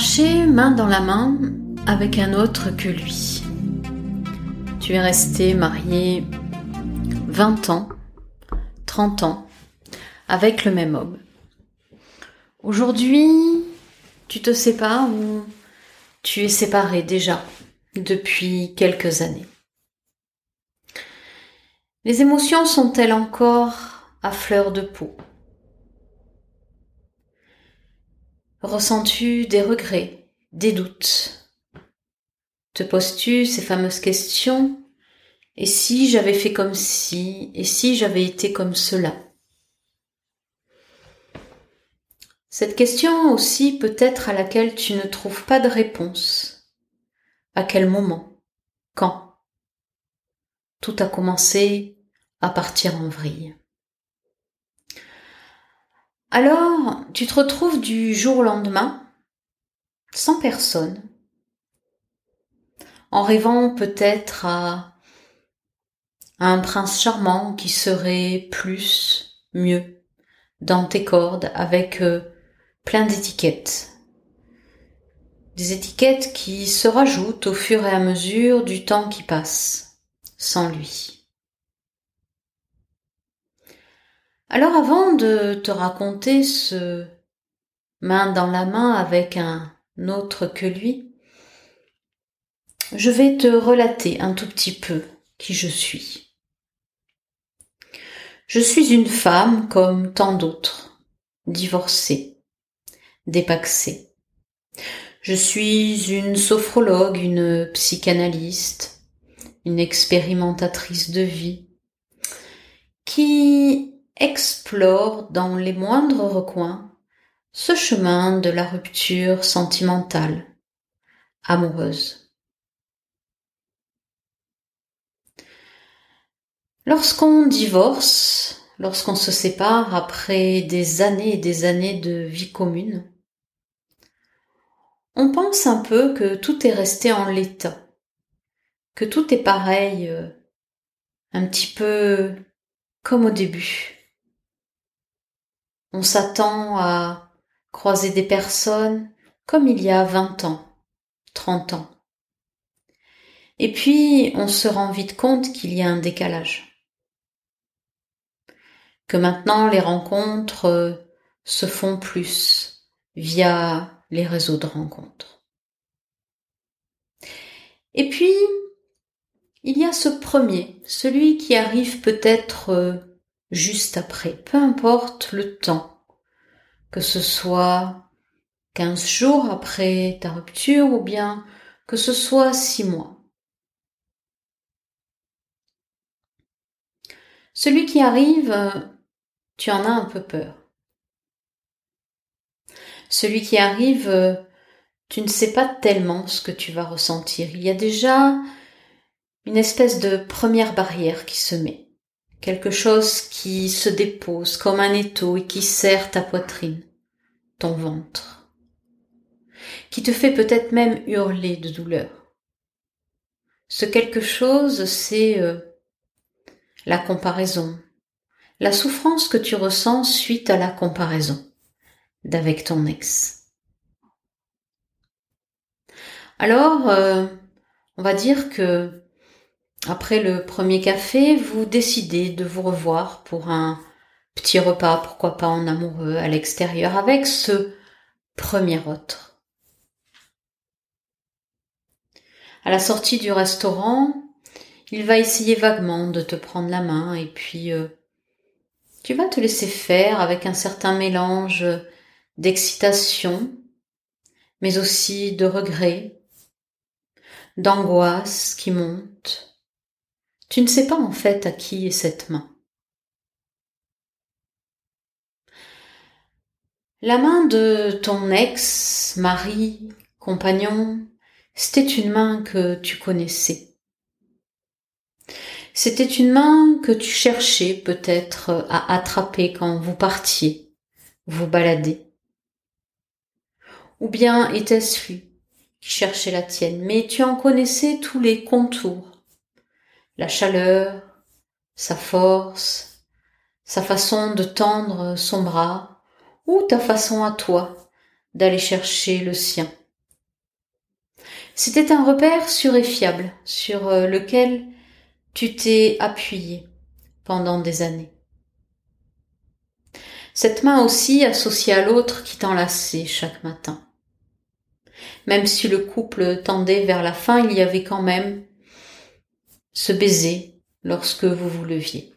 marché main dans la main avec un autre que lui. Tu es resté marié 20 ans, 30 ans, avec le même homme. Aujourd'hui, tu te sépares ou tu es séparé déjà depuis quelques années? Les émotions sont-elles encore à fleur de peau? Ressens-tu des regrets, des doutes? Te poses-tu ces fameuses questions? Et si j'avais fait comme si Et si j'avais été comme cela? Cette question aussi peut-être à laquelle tu ne trouves pas de réponse. À quel moment? Quand? Tout a commencé à partir en vrille. Alors, tu te retrouves du jour au lendemain, sans personne, en rêvant peut-être à, un prince charmant qui serait plus, mieux, dans tes cordes, avec euh, plein d'étiquettes. Des étiquettes qui se rajoutent au fur et à mesure du temps qui passe, sans lui. Alors avant de te raconter ce main dans la main avec un autre que lui, je vais te relater un tout petit peu qui je suis. Je suis une femme comme tant d'autres, divorcée, dépaxée. Je suis une sophrologue, une psychanalyste, une expérimentatrice de vie, qui explore dans les moindres recoins ce chemin de la rupture sentimentale, amoureuse. Lorsqu'on divorce, lorsqu'on se sépare après des années et des années de vie commune, on pense un peu que tout est resté en l'état, que tout est pareil, euh, un petit peu comme au début. On s'attend à croiser des personnes comme il y a 20 ans, 30 ans. Et puis, on se rend vite compte qu'il y a un décalage. Que maintenant, les rencontres euh, se font plus via les réseaux de rencontres. Et puis, il y a ce premier, celui qui arrive peut-être euh, juste après, peu importe le temps, que ce soit 15 jours après ta rupture ou bien que ce soit 6 mois. Celui qui arrive, tu en as un peu peur. Celui qui arrive, tu ne sais pas tellement ce que tu vas ressentir. Il y a déjà une espèce de première barrière qui se met quelque chose qui se dépose comme un étau et qui serre ta poitrine, ton ventre, qui te fait peut-être même hurler de douleur. Ce quelque chose, c'est euh, la comparaison, la souffrance que tu ressens suite à la comparaison d'avec ton ex. Alors, euh, on va dire que après le premier café, vous décidez de vous revoir pour un petit repas, pourquoi pas en amoureux, à l'extérieur, avec ce premier autre. À la sortie du restaurant, il va essayer vaguement de te prendre la main et puis euh, tu vas te laisser faire avec un certain mélange d'excitation, mais aussi de regret, d'angoisse qui monte tu ne sais pas en fait à qui est cette main. La main de ton ex, mari, compagnon, c'était une main que tu connaissais. C'était une main que tu cherchais peut-être à attraper quand vous partiez, vous balader. Ou bien était-ce lui qui cherchait la tienne, mais tu en connaissais tous les contours la chaleur, sa force, sa façon de tendre son bras, ou ta façon à toi d'aller chercher le sien C'était un repère sûr et fiable sur euh, lequel tu t'es appuyé pendant des années. Cette main aussi associée à l'autre qui t'enlaçait chaque matin. Même si le couple tendait vers la fin, il y avait quand même ce baiser lorsque vous vous leviez.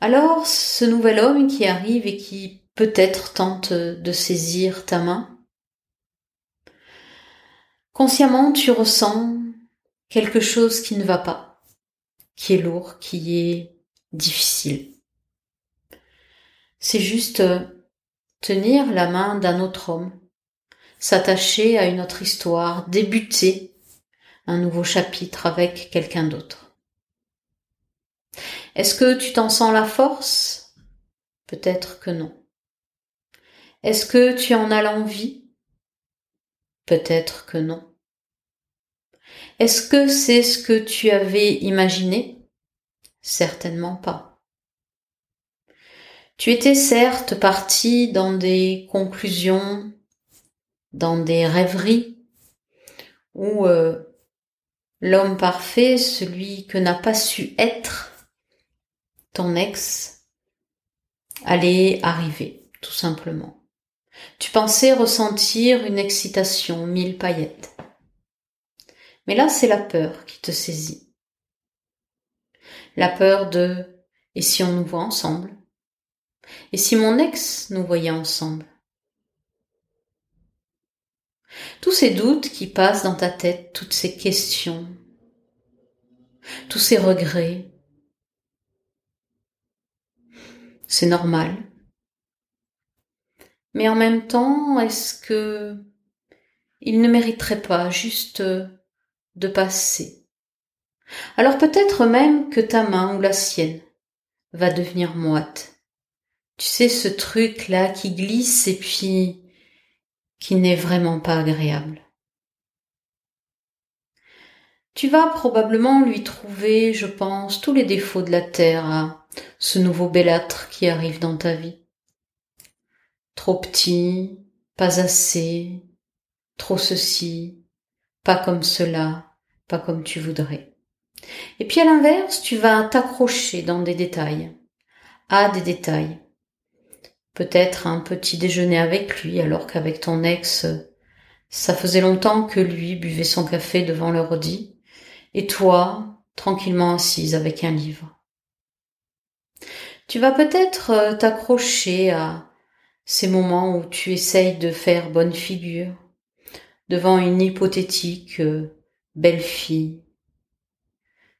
Alors, ce nouvel homme qui arrive et qui peut-être tente de saisir ta main, consciemment tu ressens quelque chose qui ne va pas, qui est lourd, qui est difficile. C'est juste tenir la main d'un autre homme, s'attacher à une autre histoire, débuter un nouveau chapitre avec quelqu'un d'autre. Est-ce que tu t'en sens la force? Peut-être que non. Est-ce que tu en as l'envie? Peut-être que non. Est-ce que c'est ce que tu avais imaginé? Certainement pas. Tu étais certes parti dans des conclusions, dans des rêveries, où l'homme parfait, celui que n'a pas su être, ton ex allait arriver, tout simplement. Tu pensais ressentir une excitation, mille paillettes. Mais là, c'est la peur qui te saisit. La peur de et si on nous voit ensemble? Et si mon ex nous voyait ensemble? Tous ces doutes qui passent dans ta tête, toutes ces questions, tous ces regrets, c'est normal. Mais en même temps, est-ce que il ne mériterait pas juste de passer? Alors peut-être même que ta main ou la sienne va devenir moite. Tu sais, ce truc-là qui glisse et puis qui n'est vraiment pas agréable. Tu vas probablement lui trouver, je pense, tous les défauts de la terre à ce nouveau bellâtre qui arrive dans ta vie. Trop petit, pas assez, trop ceci, pas comme cela, pas comme tu voudrais. Et puis à l'inverse, tu vas t'accrocher dans des détails, à des détails. Peut-être un petit déjeuner avec lui alors qu'avec ton ex, ça faisait longtemps que lui buvait son café devant l'ordi et toi, tranquillement assise avec un livre. Tu vas peut-être euh, t'accrocher à ces moments où tu essayes de faire bonne figure devant une hypothétique euh, belle fille.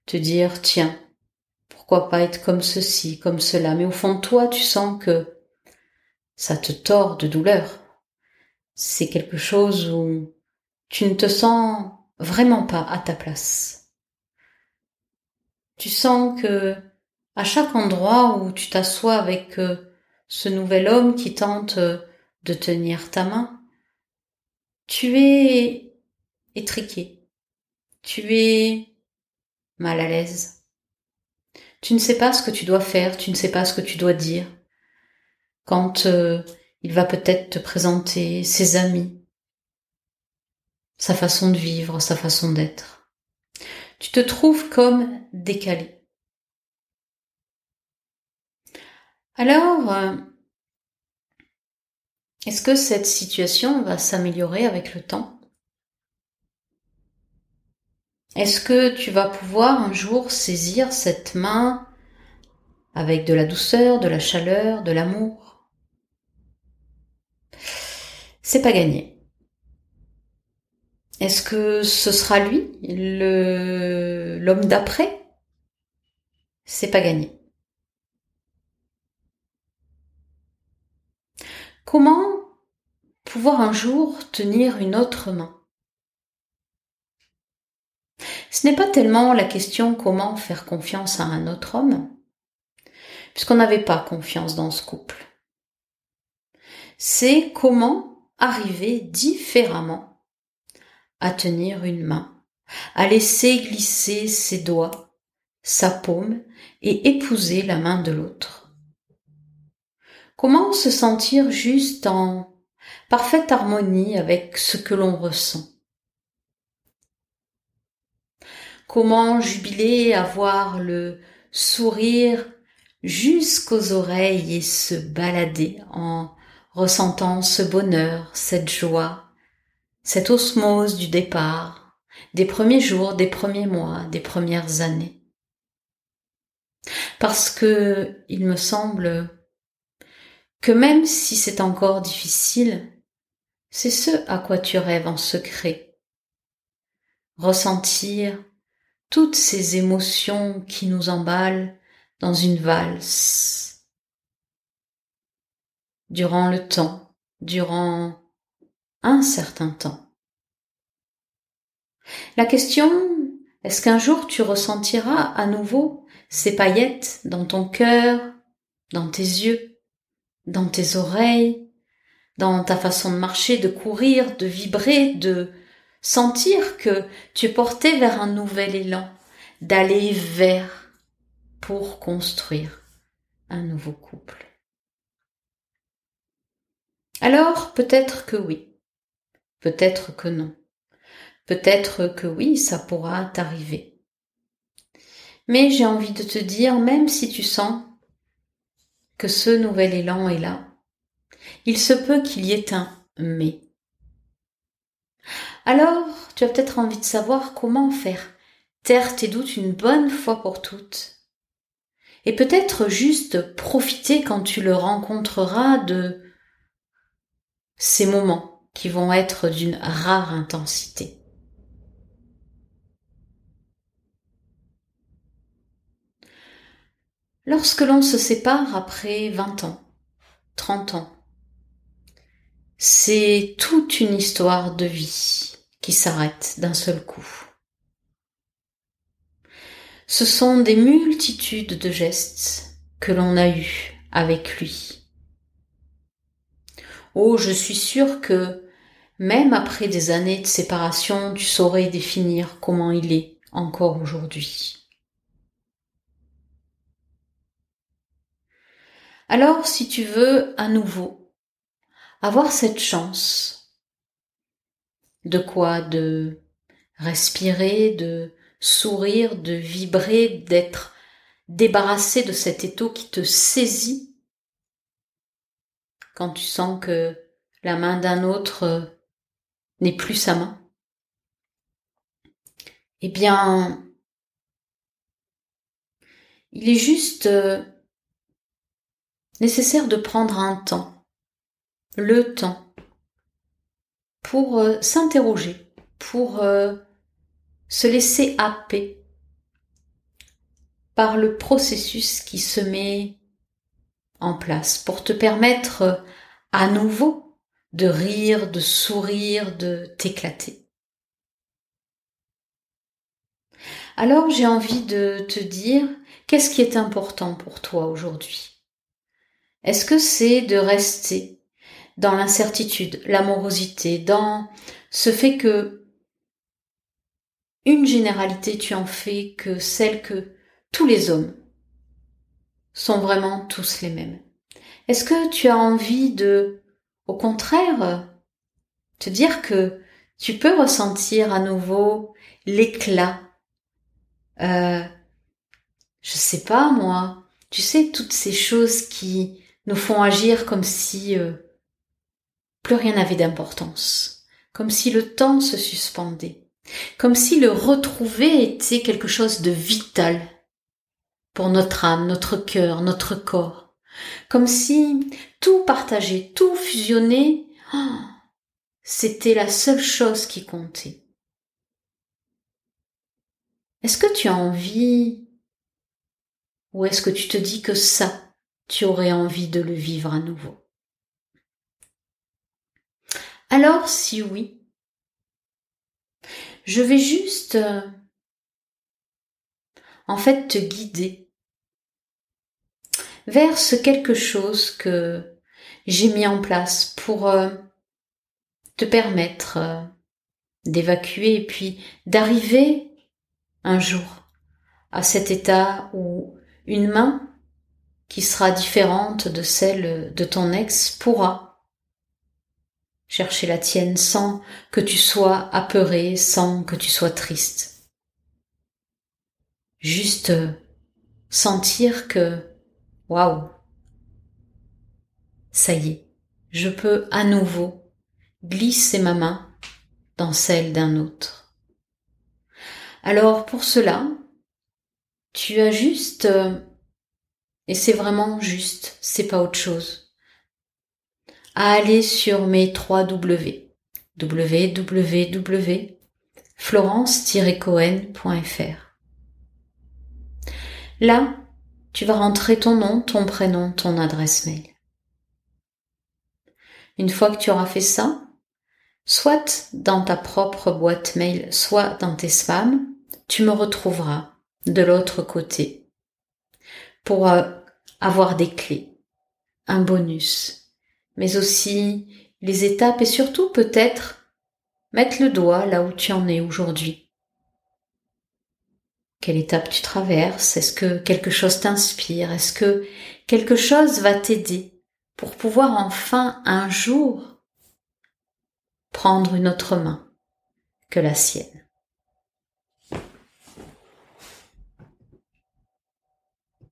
Te dire, tiens, pourquoi pas être comme ceci, comme cela, mais au fond de toi, tu sens que ça te tord de douleur. C'est quelque chose où tu ne te sens vraiment pas à ta place. Tu sens que à chaque endroit où tu t'assois avec euh, ce nouvel homme qui tente euh, de tenir ta main, tu es étriqué, tu es mal à l'aise. Tu ne sais pas ce que tu dois faire, tu ne sais pas ce que tu dois dire. Quand euh, il va peut-être te présenter ses amis, sa façon de vivre, sa façon d'être. Tu te trouves comme décalé. Alors, euh, est-ce que cette situation va s'améliorer avec le temps? Est-ce que tu vas pouvoir un jour saisir cette main avec de la douceur, de la chaleur, de l'amour? C'est pas gagné. Est-ce que ce sera lui, le, l'homme d'après? C'est pas gagné. Comment pouvoir un jour tenir une autre main? Ce n'est pas tellement la question comment faire confiance à un autre homme, puisqu'on n'avait pas confiance dans ce couple. C'est comment arriver différemment à tenir une main, à laisser glisser ses doigts, sa paume et épouser la main de l'autre. Comment se sentir juste en parfaite harmonie avec ce que l'on ressent? Comment jubiler à voir le sourire jusqu'aux oreilles et se balader en ressentant ce bonheur, cette joie, cette osmose du départ, des premiers jours, des premiers mois, des premières années. Parce que il me semble que même si c'est encore difficile, c'est ce à quoi tu rêves en secret. Ressentir toutes ces émotions qui nous emballent dans une valse. Durant le temps, durant un certain temps. La question, est-ce qu'un jour tu ressentiras à nouveau ces paillettes dans ton cœur, dans tes yeux, dans tes oreilles, dans ta façon de marcher, de courir, de vibrer, de sentir que tu es porté vers un nouvel élan, d'aller vers pour construire un nouveau couple? Alors peut-être que oui, peut-être que non, peut-être que oui, ça pourra t'arriver. Mais j'ai envie de te dire, même si tu sens que ce nouvel élan est là, il se peut qu'il y ait un mais. Alors, tu as peut-être envie de savoir comment faire taire tes doutes une bonne fois pour toutes. Et peut-être juste profiter quand tu le rencontreras de ces moments qui vont être d'une rare intensité. Lorsque l'on se sépare après 20 ans, 30 ans, c'est toute une histoire de vie qui s'arrête d'un seul coup. Ce sont des multitudes de gestes que l'on a eus avec lui. Oh, je suis sûre que même après des années de séparation, tu saurais définir comment il est encore aujourd'hui. Alors, si tu veux à nouveau avoir cette chance, de quoi? De respirer, de sourire, de vibrer, d'être débarrassé de cet étau qui te saisit quand tu sens que la main d'un autre euh, n'est plus sa main. Eh bien, il est juste euh, nécessaire de prendre un temps, le temps, pour euh, s'interroger, pour se laisser happer par le processus qui se met en place pour te permettre à nouveau de rire, de sourire, de t'éclater. Alors j'ai envie de te dire qu'est-ce qui est important pour toi aujourd'hui? Est-ce que c'est de rester dans l'incertitude, l'amorosité, dans ce fait que une généralité tu en fais que celle que tous les hommes sont vraiment tous les mêmes. Est-ce que tu as envie de, au contraire, te dire que tu peux ressentir à nouveau l'éclat, euh, je sais pas moi, tu sais toutes ces choses qui nous font agir comme si euh, plus rien n'avait d'importance, comme si le temps se suspendait. Comme si le retrouver était quelque chose de vital pour notre âme, notre cœur, notre corps, comme si tout partagé, tout fusionné, oh, c'était la seule chose qui comptait. Est-ce que tu as envie ou est-ce que tu te dis que ça, tu aurais envie de le vivre à nouveau? Alors si oui, je vais juste euh, en fait te guider vers quelque chose que j'ai mis en place pour euh, te permettre euh, d'évacuer et puis d'arriver un jour à cet état où une main qui sera différente de celle de ton ex pourra chercher la tienne sans que tu sois apeuré, sans que tu sois triste. Juste sentir que, waouh, ça y est, je peux à nouveau glisser ma main dans celle d'un autre. Alors pour cela, tu as juste, et c'est vraiment juste, c'est pas autre chose, à aller sur mes 3 W, www.florence-cohen.fr. Là, tu vas rentrer ton nom, ton prénom, ton adresse mail. Une fois que tu auras fait ça, soit dans ta propre boîte mail, soit dans tes spams, tu me retrouveras de l'autre côté pour euh, avoir des clés, un bonus, mais aussi les étapes et surtout peut-être mettre le doigt là où tu en es aujourd'hui. Quelle étape tu traverses? Est-ce que quelque chose t'inspire? Est-ce que quelque chose va t'aider pour pouvoir enfin un jour prendre une autre main que la sienne?